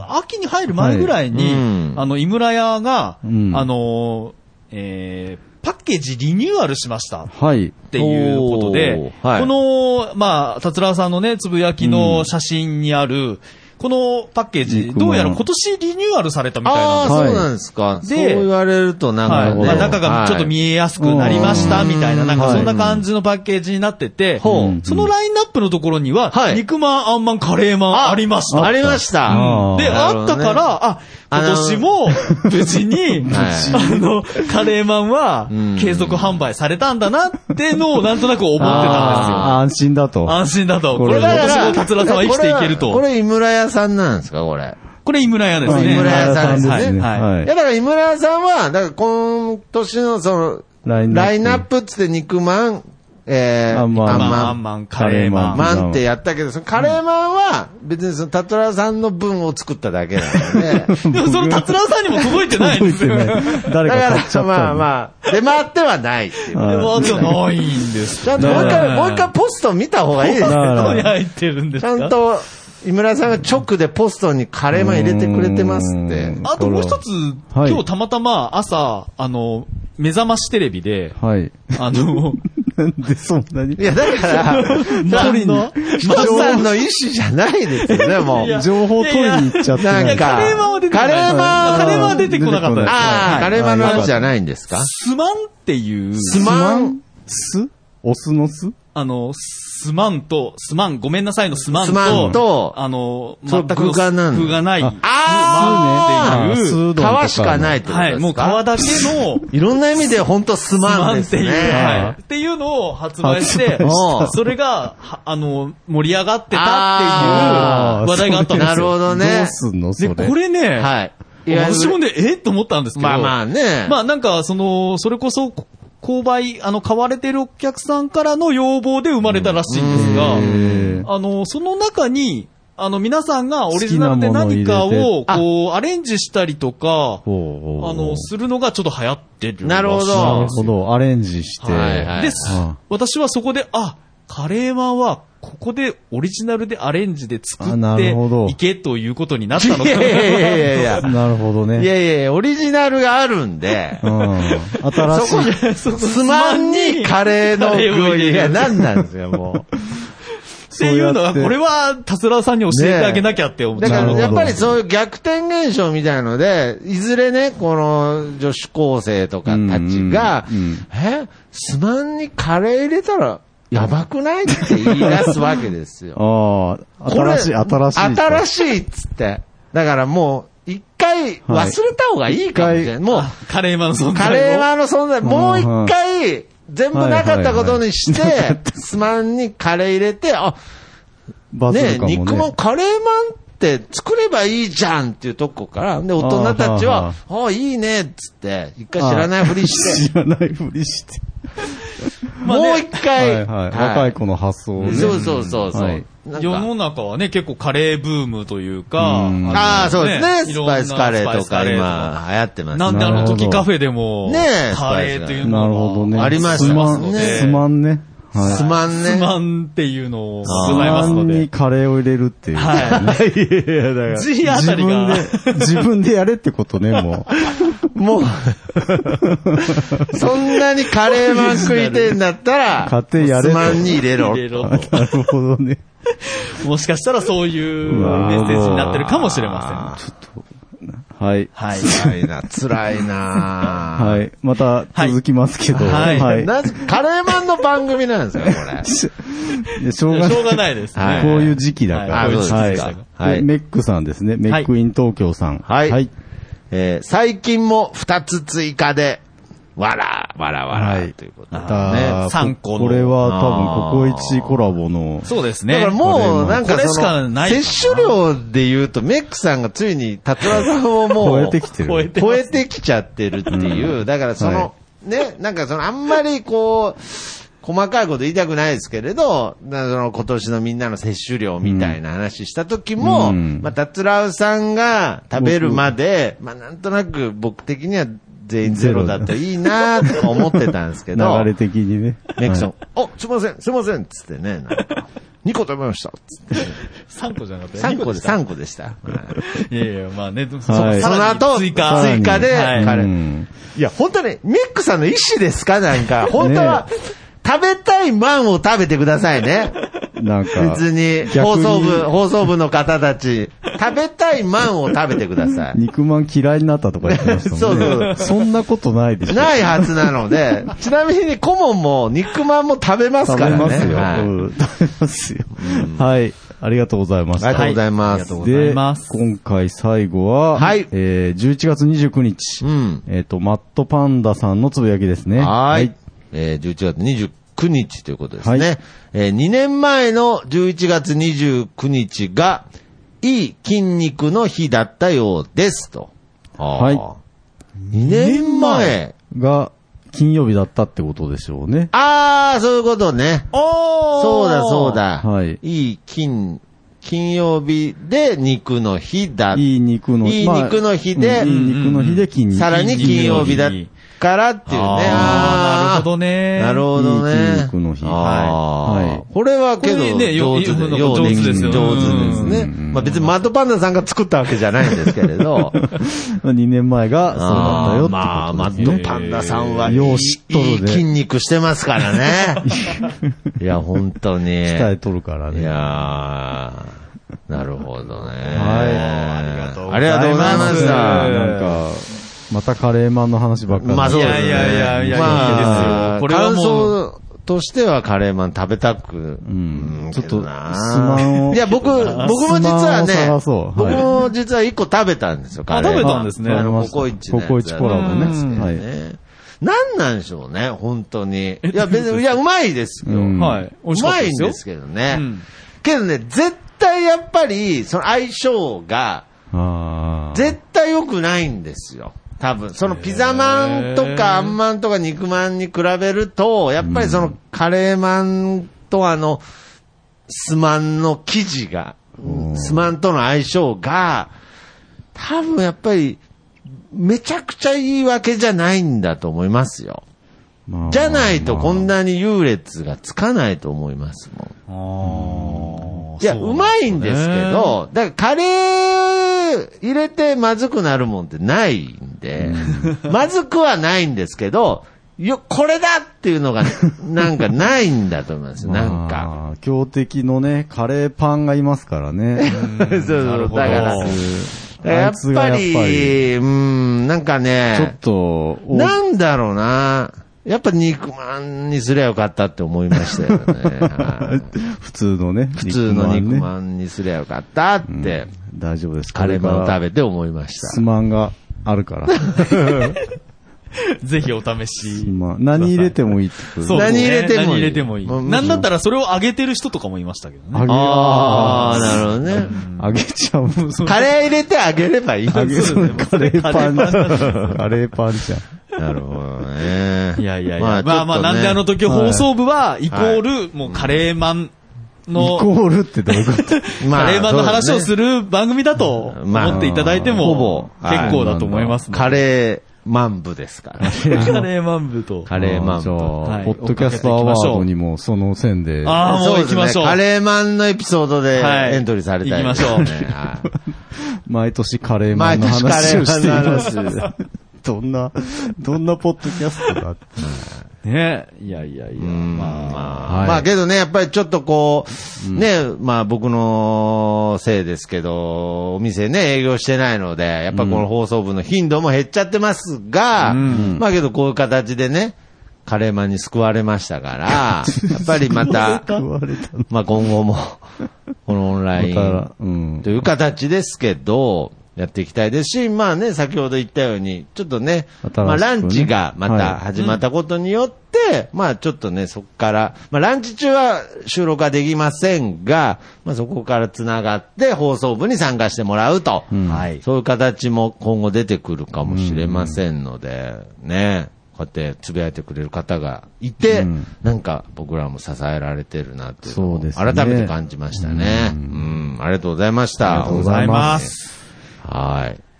秋に入る前ぐらいに、はい。うん。あの、井村屋が、うん。あの、えーパッケージリニューアルしました。はい。っていうことで、はいこの、まあ、達郎さんのね、つぶやきの写真にある、このパッケージ、どうやら今年リニューアルされたみたいああ、なんですはいそうなんですか。でそう言われるとなんかはい。ね、まあ中がちょっと見えやすくなりました、はいみたいな、なんかはいそんな感じのパッケージになってて、ほうそのラインナップのところには、はい肉まん、あんまん、カレーまんありました。ありました。で、あったから、あ、今年も無事に、はいあの、カレーマンはうん継続販売されたんだなってのをなんとなく思ってたんですよ。安心だと。安心だと。ここれ今年も達郎さんは生きていけると。これ、井村屋さんなんですか、これ？これ井村屋ですね。井村屋さんですねはい。だから井村屋さんは、だから今年のその、ラインナップラインナップっつって肉まん、えー、あんまんあんまあ、まん、あんまん、カレーマン。カレまんってやったけど、そのカレーマンは、別にその、タトラさんの分を作っただけなので、でもその達郎さんにも届いてないんですよ。誰だから、か買っちゃった。まあまあ、出回ってはないっていう。はいでも、じゃないんです。ちゃんともう一回、だからもう一回ポスト見た方がいいですだよ。からどこに入ってるんですちゃかんと、井村さんが直でポストにカレーマン入れてくれてますって。う。ん。あともう一つ、はい。今日たまたま朝、あの、目覚ましテレビで、はい。あの、なんでそんなに？いや、だから、何の？人さんの意思じゃないですよね、もう。情報取りに行っちゃって。なんかカレーマンは出てこない。カレーマンカレーマンは出てこなかったです。ああ、はい。カレーマンの話じゃないんですか？スマンっていう、スマンす？オスのす？あの、スマンと、スマン、ごめんなさいのスマンと、スマンとあの、全く具がなん具がない、スあマンっていう、皮しかないってことはい、ですか？もう皮だけの、いろんな意味で本当ススマンですマンっていう、はねい。。っていうのを発売してそれが、はあの、盛り上がってたあっていう話題があったんですよ。なるほどどねう。すんのそで、れ。これね、はい。私もね、え？と思ったんですけど、まあまあね。まあなんか、その、それこそ、購買、あの、買われてるお客さんからの要望で生まれたらしいんですが、あの、その中に、あの、皆さんがオリジナルで何かを、こう、アレンジしたりとか、あの、するのがちょっと流行ってる。なるほどなるほど、アレンジして。はいはいで。私はそこで、あ、カレーマンは、ここでオリジナルでアレンジで作あなってるほどいけということになったのかいやいやいやいやいや。なるほどね。いやいやいや、オリジナルがあるんでう、ん。新しい。スマンにカレーの具いや、何なんですよ、もう。っていうのは、これは、達郎さんに教えてあげなきゃって思って。だから、やっぱりそういう逆転現象みたいので、いずれね、この女子高生とかたちがうんうんうん、え、スマンにカレー入れたら、やばくないって言い出すわけですよ。ああ、これ新しい、新しい。新しいっつって。だからもう、一回忘れた方がいいかもしれない。はいもう、カレーマンの存在を？カレーマンの存在、もう一回、全部なかったことにしてはいはいはい、スマンにカレー入れて、あ、ねね。肉まん、カレーマンって作ればいいじゃんっていうとこから、で、大人たちは、ああ、いいねっつって、一回知らないふりして、知らないふりして。まあねもう一回、はいはい。若い子の発想をね。そうそうそうそう。はいなん世のか中はね、結構カレーブームというか、うんのああ、そうですね。スパイスカレーとか今流行ってますなんであの時カフェでも、ねえカレーというのなるほどね。ありましたすまん、ねすまんね。はい。スマンね。スマンっていうのをあーございますのすまんにで。カレーを入れるっていう。はい。いやいや、だから。G あたりが自分で、自分でやれってことね、ももう、そんなにカレーマン食いてんだったら、買ってやれとスマンに入れろ入。れろう。なるほどね。もしかしたらそういうメッセージになってるかもしれません。はい。はい。辛いな、辛いな。はい。また続きますけど。はいはい。なぜ、カレーマンの番組なんですか、これ。しょうがない。しょうがないですはいね。こういう時期だから。あそうですかはいはいでメックさんですね。メックイン東京さん。はいはい。えー最近も二つ追加で、わら、わらわら、はい。ということでまたね。三個の。これは多分、ココイチコラボの。そうですね。だからもう、なんかその、かない摂取量で言うと、メックさんがついに、タトラさんをもう、超えてきてる。超えてきちゃってるっていう、だからその、はね、なんかその、あんまりこう、細かいこと言いたくないですけれど、なその今年のみんなの摂取量みたいな話した時も、うん。まあ、達郎さんが食べるまで、まあ、なんとなく僕的には全員ゼロだといいなとか思ってたんですけど、流れ的にね。メイクさんはい、お、すいません、すいません、つってね、なんか、2個食べました、つって。3個じゃなかったよ。3個で、二した。3個でした。はい。いやいや、まあね、そはい。その後、追加。追加で、はい。いや、本当に、ミックさんの意思ですか？なんか、本当は、食べたいマンを食べてくださいね。なんか、別に、放送部、放送部の方たち、食べたいマンを食べてください。肉まん嫌いになったとか言ってましたもんね。そうそうそんなことないでしょ。ないはずなので、ちなみに顧問も肉まんも食べます食からね。べますよ。はいうん食べますよ。はい。ありがとうございました。ありがとうございます。ありがとうございで、ます今回最後は、はいえー、11月29日、うん。えっ、と、マットパンダさんのつぶやきですね。はーい。えー、11月29日ということですね。はいえー、2年前の11月29日が、いい筋肉の日だったようですと。はい2年前。が、金曜日だったってことでしょうね。あー、そういうことね。おーそうだ、そう。だ。はいいい金、金曜日で肉の日だ。いい肉のいい肉の日でいい肉の日で。さらに金曜日だからっていうね。あーなるほどねなるほどね。筋肉の日はいはいこれはけど、ねよ上手で上手ですよ上手ですね。うんまあ別にマッドパンダさんが作ったわけじゃないんですけれど。2年前がそうだったよって。まあ、マッドパンダさんはいいよう知っとる筋肉してますからね。いや、本当に。鍛えとるからね。いやー、なるほどね。はいありがとうございますありがとうございましうた。なんか、またカレーマンの話ばっかり。まあそうですね。いやいやいやいやまあいいですよこれはもう感想としてはカレーマン食べたく。うん。ちょっと、すまんを。いや、僕、僕も実はねはいも実は一個食べたんですよ、カレーマン。食べたんですねあの、ココイチのやつココイチコラボねうんはいなんなんでしょうね、本当に。いや、別に、いや、うまいですよ。うんはい。美味しうかったですよ。まいんですけどね。うんけどね、絶対やっぱり、その相性が、ああ。絶対良くないんですよ。多分。そのピザマンとかあんまんとか肉まんに比べると、やっぱりそのカレーマンとあの、スマンの生地が、スマンとの相性が、多分やっぱり、めちゃくちゃいいわけじゃないんだと思いますよ。まあじゃないとこんなに優劣がつかないと思いますもん。いや、うまいんですけ、ど、だからカレー入れてまずくなるもんってないんで、まずくはないんですけど、よ、これだっていうのが、なんかないんだと思います。なんか。まあ。強敵のね、カレーパンがいますからね。そうそうだから、やっぱり、り、うん、なんかちょっね、と、おなんだろうな。やっぱ肉まんにすりゃよかったって思いましたよね。は い普通のね。普通の肉ねまんにすりゃよかったって、大丈夫です。カレーマンを食べべて思いました。スマンがあるから。ぜひお試し。何入れてもいいってことね何入れてもいい何入れてもいい。なんだったらそれを揚げてる人とかもいましたけどね。揚げああ、なるほどね。揚げちゃう。カレー入れてあげればいい。揚げそうカレーパン。カレーパンじゃん。なるほどね。いやいやいや。まあまあまあ、なんであの時放送部は、イコール、もうカレーマンイの、コールってどういうこと？まあカレーマンの話をする。る番組だとまあ思っていただいても、ほぼ結構だと思いますのでカレーマン部ですから。カレーマン部と。カレーマンじゃあ、部。はいポッドキャストアワードにもその線で。ああ、もう行きましょう。カレーマンのエピソードではいエントリーされたい行きましょう 毎年カレーマ毎ンの年カレ話をしていーマンのます。話。どんな、どんなポッドキャストだって。ねいやいやいや、うんまあ、まあ、はいまあけどね、やっぱりちょっとこう、ね、まあ僕のせいですけど、お店ね、営業してないので、やっぱこの放送部の頻度も減っちゃってますが、うんまあけどこういう形でね、カレーマンに救われましたから、やっぱりまた、言われたの。まあ今後も、このオンライまンと。いう形ですけど、やっていきたいですし、まあね、先ほど言ったように、ちょっとね、ねまあランチがまはい。た始まったことによって、まあちょっとね、そこから、まあランチ中は収録はできませんが、まあそこから繋がって放送部に参加してもらうと、うん。はい。そういう形も今後出てくるかもしれませんので、ね、こうやってつぶやいてくれる方がいて、うん。なんか僕らも支えられてるなっていう改めて感じましたね。うん、ありがとうございました。ありがとうございますはい。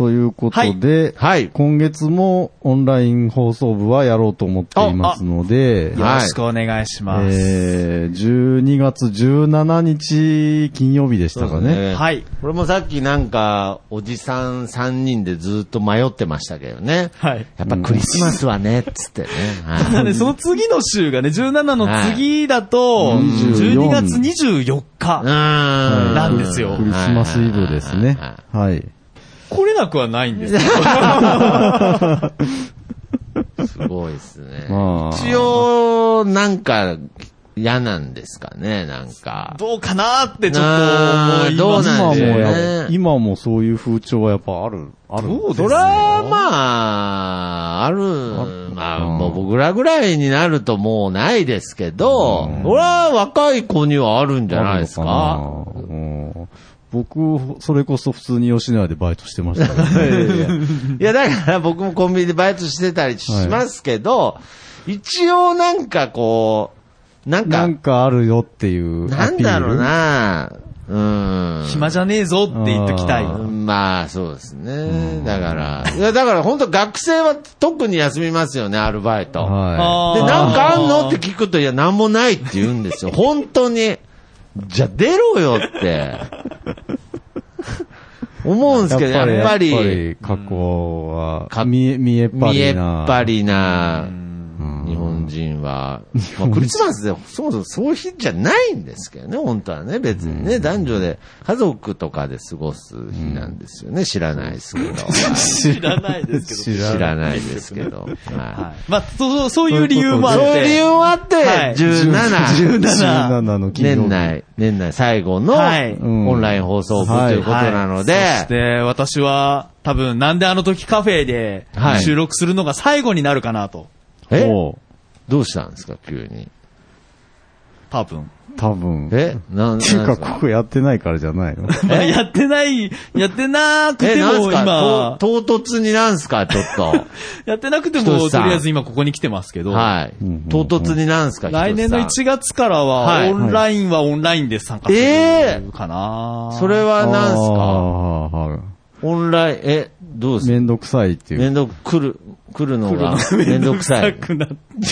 ということで、はい。今月もオンライン放送部はやろうと思っていますので、よろしくお願いします。えー、12月17日金曜日でしたかね。はい。これもさっきなんか、おじさん3人でずっと迷ってましたけどね。はい。やっぱクリスマスはね、つってね。はいただね、その次の週がね、17の次だと、はい12月24日。なんですよクリスマスイブですね。はい。来れなくはないんですけど。すごいですね。まあ一応、なんか、嫌なんですかね、なんか。どうかなってちょっと思いどうますなんでしょうね今もや、今もそういう風潮はやっぱある、ある。どうですそれは、まあ、ある、まあ、もう僕らぐらいになるともうないですけど、それは若い子にはあるんじゃないですか？あるのかなうん僕、それこそ普通に吉野家でバイトしてましたけどね。いや、だから僕もコンビニでバイトしてたりしますけど、一応なんかこう、なんか、なんかあるよっていうアピール？なんだろうなうん。暇じゃねえぞって言っときたい。あまあ、そうですね。だから、いや、だから本当学生は特に休みますよね、アルバイト。はで、あーなんかあんのって聞くと、いや、なんもないって言うんですよ。本当に。じゃあ出ろよって。思うんい。ですけど、やっぱやっぱり、り過去は、か見え、見えっぱ見えっりな。ぱりなうん日本人は、まあ、クリスマスでそもそもそういう日じゃないんですけどね、本当はね、別にね、男女で家族とかで過ごす日なんですよね、知らないですけど。知らないですけど。知知らないですけど。はいはい。まあ、そう、そういう理由もあって。そういう理由もあって、はい。17、17の金曜日。年内、年内最後のオンライン放送部ということなので、そして、私は、多分、なんであの時カフェではい。収録するのが最後になるかなと。え？どうしたんですか、急に。多分。多分。え？なんっていうか、ここやってないからじゃないの。ま あやってない、やってなくえ、ても今、と唐突になんすか？ちょっと。やってなくても、とりあえず今ここに来てますけど、はい。唐突になんすか？来年のひとし1月からはは、いオンラインはオンラインで参加すえるかな、さんそれはなんすか？あーはい。オンライン、え、どうです？かめんどくさいっていう。めんどく、来る、来るのがめんどくさい。くなっ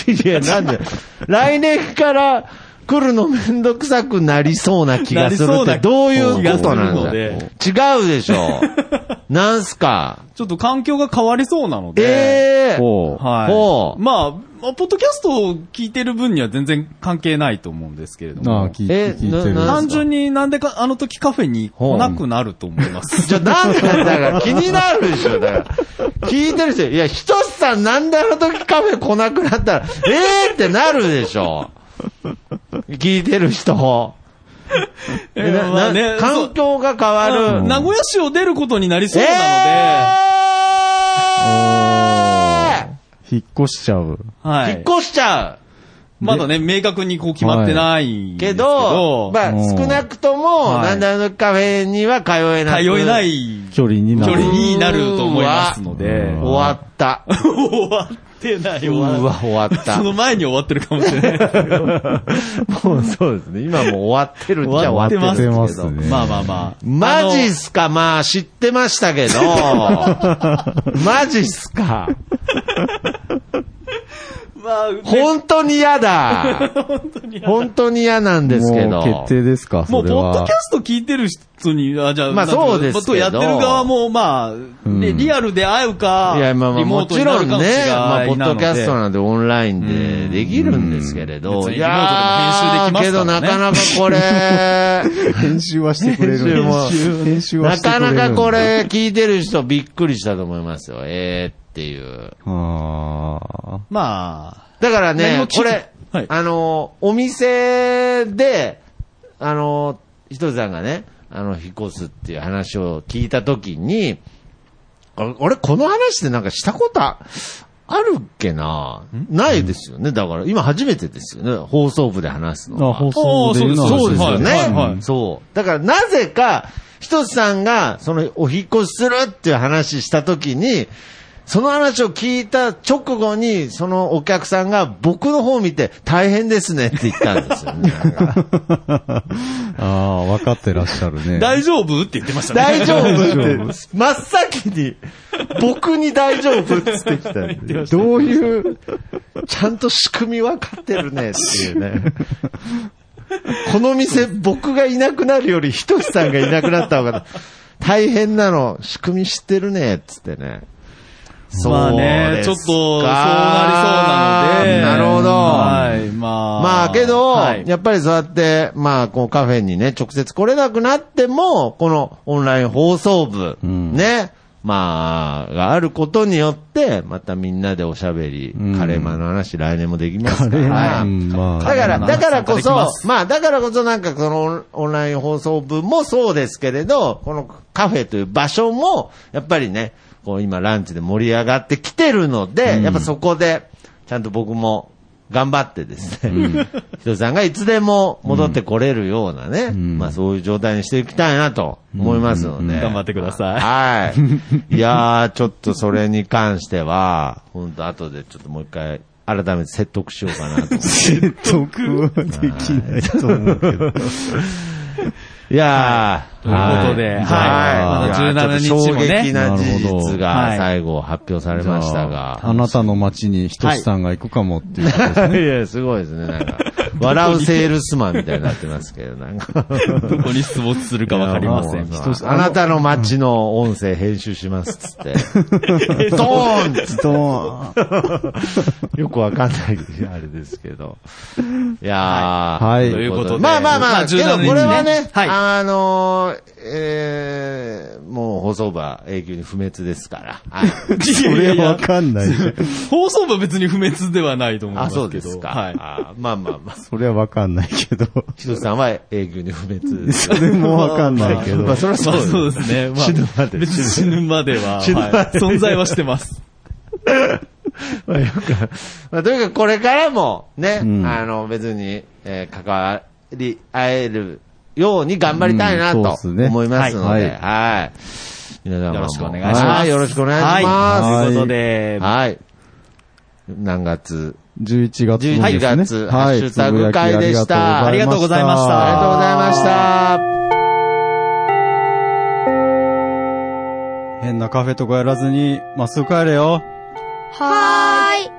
いや、なんで、来年から来るのめんどくさくなりそうな気がするって、どういうことなの？で違うでしょ。なんすか？ちょっと環境が変わりそうなので、ええほう。はい。ほうまあ、まあポッドキャストを聞いてる分には全然関係ないと思うんですけれどああ、も。聞いえて、聞いてる。な単純になんでか、あの時カフェに来なくなると思います。じゃあなんでだから気になるでしょ、だから。聞いてる人、いや、ひとしさんなんであの時カフェ来なくなったら、ええー、ってなるでしょ。聞いてる人。えなまあねな環境が変わる。うん名古屋市を出ることになりそうえなー引っ越しちゃう。ので、はい。引っ越しちゃう。まだね、明確にこう決まってないけけど、ど、まあ、うん少なくとも、はいなんであのカフェには通えない。通えない距離になる。距離になると思いますので、うん終わった。終わってない、終うわわ、終わった。その前に終わってるかもしれない。もうそうですね。今もう終わってるっちゃ終わってるんですけど。ますねまあまあまあ。マジっすか？まあ知ってましたけど。マジっすか？まあ、ね 本当に嫌だ。本当に嫌なんですけど。もう決定ですか、も、そうれは。ポッドキャスト聞いてる人に、あ、じゃあ、まあそうですけどやってる側も、まあ、リアルで会うか、いや、まあまあ、もちろんね、まあ、ポッドキャストなんでオンラインでできるんですけれど。うんいやー別にリモートでも編集できますからねけどなかなかこれ、編集はしてくれる。編集も編集はなしてくれる。かなかこ。れ聞いてる人びっくりしたと思いますよ。えーっていう。ああ。まあ、だからねこれ、はいあの、お店で、あの、ひとりさんがね、あの、引っ越すっていう話を聞いたときに、あ俺、この話ってなんかしたことああるっけな？ないですよね。だから、今初めてですよね。放送部で話すのは。あ、放送で言うのはそうですよね。はいはいはいそう。だから、なぜか、ひとつさんが、その、お引っ越しするっていう話したときに、その話を聞いた直後に、そのお客さんが僕の方を見て、大変ですねって言ったんですよね。ああ、分かってらっしゃるね。大丈夫？って言ってましたね。大丈夫って夫、真っ先に、僕に大丈夫って言ってきたんで。どういう、ちゃんと仕組み分かってるねっていうね。この店、僕がいなくなるより、ひとしさんがいなくなった方が大変なの、仕組み知ってるね、っつってね。まあね、ちょっと、そうなりそうなので。なるほど。はい、まあ。まあけど、はいやっぱりそうやって、まあこうカフェにね、直接来れなくなっても、このオンライン放送部、うんね、まあ、があることによって、またみんなでおしゃべり、うんカレーマンの話来年もできますから。ン、まあ。だから、まあだからこそま、あ、だからこそなんかこのオンライン放送部もそうですけれど、このカフェという場所も、やっぱりね、こう今ランチで盛り上がってきてるので、うんやっぱそこで、ちゃんと僕も頑張ってですね、ひとりさんがいつでも戻ってこれるようなね、んまあそういう状態にしていきたいなと思いますので。うん頑張ってくださいはい。いやー、ちょっとそれに関しては、本当後でちょっともう一回、改めて説得しようかなと。説得はできないと思うけど。いやー、ということではいまだ17日もね衝撃な事実がはい最後発表されましたじゃあ。なたの街にひとしさんが行くかもっていうことですね。いや、すごいですね。なんか、笑うセールスマンみたいになってますけど、なんか。どこに出没するかわかりません。あなたの街の音声編集しますっつって。ドーンっつってドーンよくわかんない、あれですけど。いやー。はいということでまあまあまあ、まあけど17これはね、はいあのー、えー、もう放送部は永久に不滅ですから。はい。それはわかんない。放送部は別に不滅ではないと思いまあ、すけど。そうですか。はい。あまあまあまあ。それはわかんないけど。ひとしさんは永久に不滅です。それもわかんないけど。まあ、それはそうまあです。そうですね。まあ、死ぬまで別に死ぬまでは、死ぬまではい存在はしてます。まあ、よく、まあ、とにかくこれからもね、うんあの、別に、えー関わり合えるように頑張りたいなと思いますので、はいはい。皆様もよろしくお願いします。はい、よろしくお願いします。はい。ということで、はい。何月？11月のですね。11月ハッシュタグ会でしたありがとうございましたありがとうございました。変なカフェとかやらずに、まっすぐ帰れよ。はーい。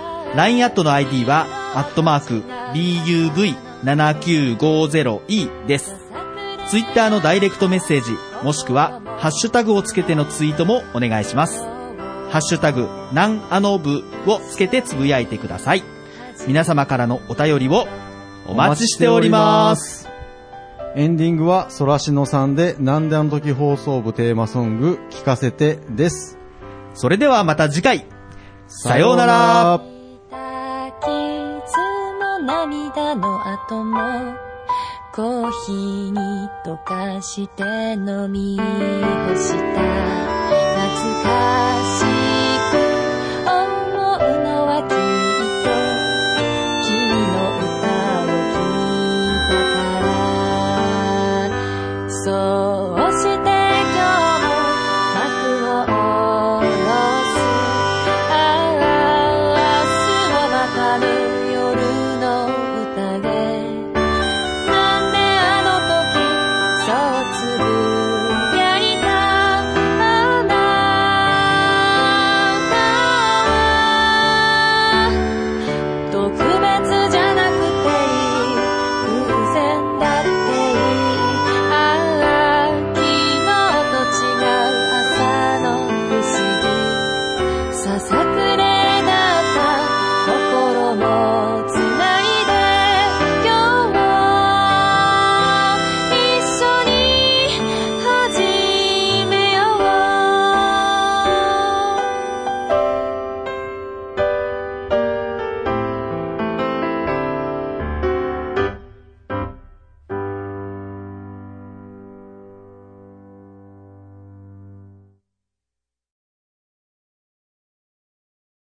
LINE アットの ID はアットマーク buv7950e です。ツイッターのダイレクトメッセージ、もしくはハッシュタグをつけてのツイートもお願いします。ハッシュタグ、なんあの部をつけてつぶやいてください。皆様からのお便りをお待ちしております。エンディングは、そらしのさんで、なんであの時放送部テーマソング、聞かせてです。それではまた次回。さようなら。涙の後もコーヒーに溶かして飲み干した。懐か